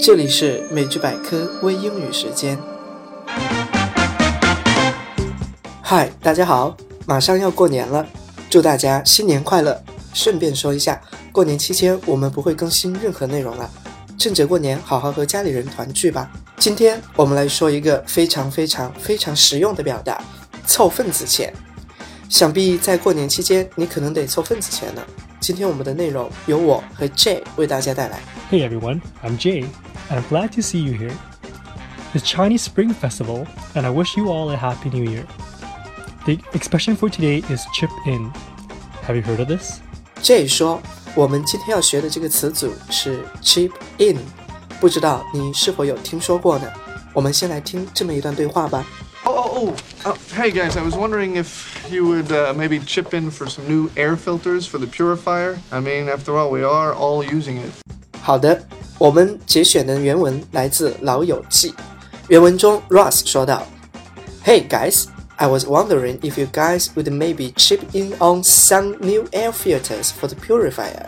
这里是美剧百科微英语时间。嗨，大家好，马上要过年了，祝大家新年快乐！顺便说一下，过年期间我们不会更新任何内容了，趁着过年好好和家里人团聚吧。今天我们来说一个非常非常非常实用的表达：凑份子钱。想必在过年期间，你可能得凑份子钱呢。今天我们的内容由我和 Jay 为大家带来。Hey everyone, I'm Jay, and I'm glad to see you here. It's Chinese Spring Festival, and I wish you all a Happy New Year. The expression for today is chip in. Have you heard of this? Jay 说，我们今天要学的这个词组是 chip in，不知道你是否有听说过呢？我们先来听这么一段对话吧。 Oh, oh, oh, oh, hey guys, I was wondering if you would uh, maybe chip in for some new air filters for the purifier. I mean, after all, we are all using it. 好的，我们节选的原文来自《老友记》。原文中，Ross 说道：“Hey guys, I was wondering if you guys would maybe chip in on some new air filters for the purifier。”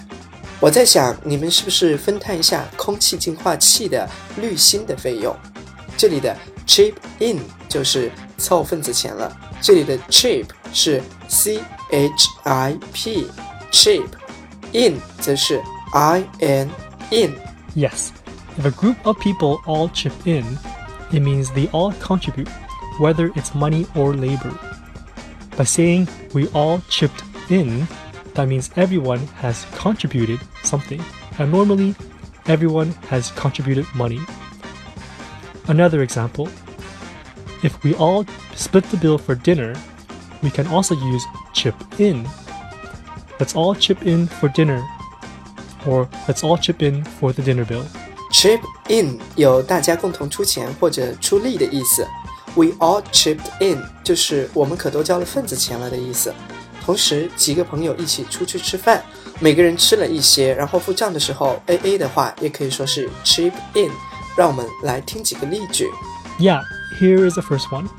我在想，你们是不是分摊一下空气净化器的滤芯的费用？这里的 chip in 就是 凑份子钱了。这里的 chip 是 c h i p，chip，in 则是 i n in。Yes, if a group of people all chip in, it means they all contribute, whether it's money or labor. By saying we all chipped in, that means everyone has contributed something, and normally everyone has contributed money. Another example if we all split the bill for dinner, we can also use chip in. Let's all chip in for dinner, or let's all chip in for the dinner bill. Chip in 有大家共同出钱或者出力的意思。We all chipped in 就是我们可都交了份子钱了的意思。同时，几个朋友一起出去吃饭，每个人吃了一些，然后付账的时候 A A 的话，也可以说是 chip in。让我们来听几个例句。Yeah, here is the first one.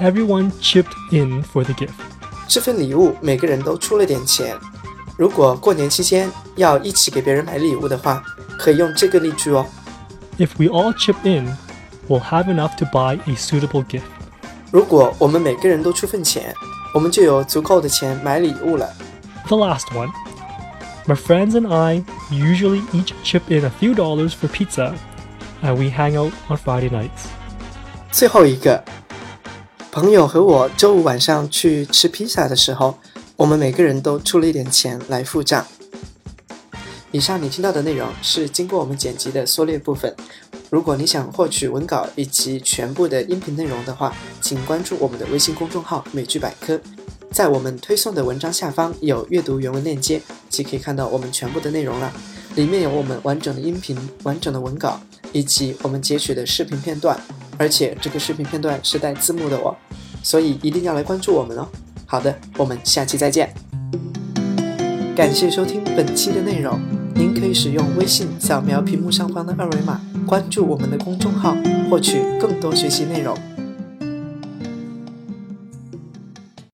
Everyone chipped in for the gift. 这份礼物每个人都出了点钱。如果过年期间要一起给别人买礼物的话，可以用这个例句哦。If we all chip in, we'll have enough to buy a suitable gift. 如果我们每个人都出份钱，我们就有足够的钱买礼物了。The last one. My friends and I usually each chip in a few dollars for pizza, and we hang out on Friday nights. 最后一个，朋友和我周五晚上去吃披萨的时候，我们每个人都出了一点钱来付账。以上你听到的内容是经过我们剪辑的缩略部分。如果你想获取文稿以及全部的音频内容的话，请关注我们的微信公众号“美剧百科”。在我们推送的文章下方有阅读原文链接，即可以看到我们全部的内容了。里面有我们完整的音频、完整的文稿，以及我们截取的视频片段。而且这个视频片段是带字幕的哦，所以一定要来关注我们哦。好的，我们下期再见。感谢收听本期的内容。您可以使用微信扫描屏幕上方的二维码，关注我们的公众号，获取更多学习内容。